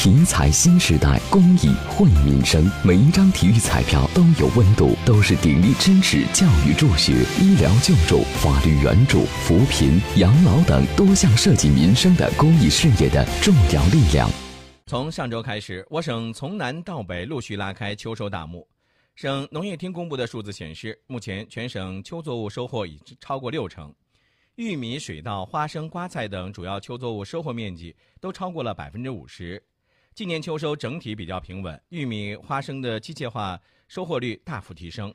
体彩新时代，公益惠民生。每一张体育彩票都有温度，都是鼎力支持、教育助学、医疗救助、法律援助、扶贫、养老等多项涉及民生的公益事业的重要力量。从上周开始，我省从南到北陆续拉开秋收大幕。省农业厅公布的数字显示，目前全省秋作物收获已超过六成，玉米、水稻、花生、瓜菜等主要秋作物收获面积都超过了百分之五十。今年秋收整体比较平稳，玉米、花生的机械化收获率大幅提升。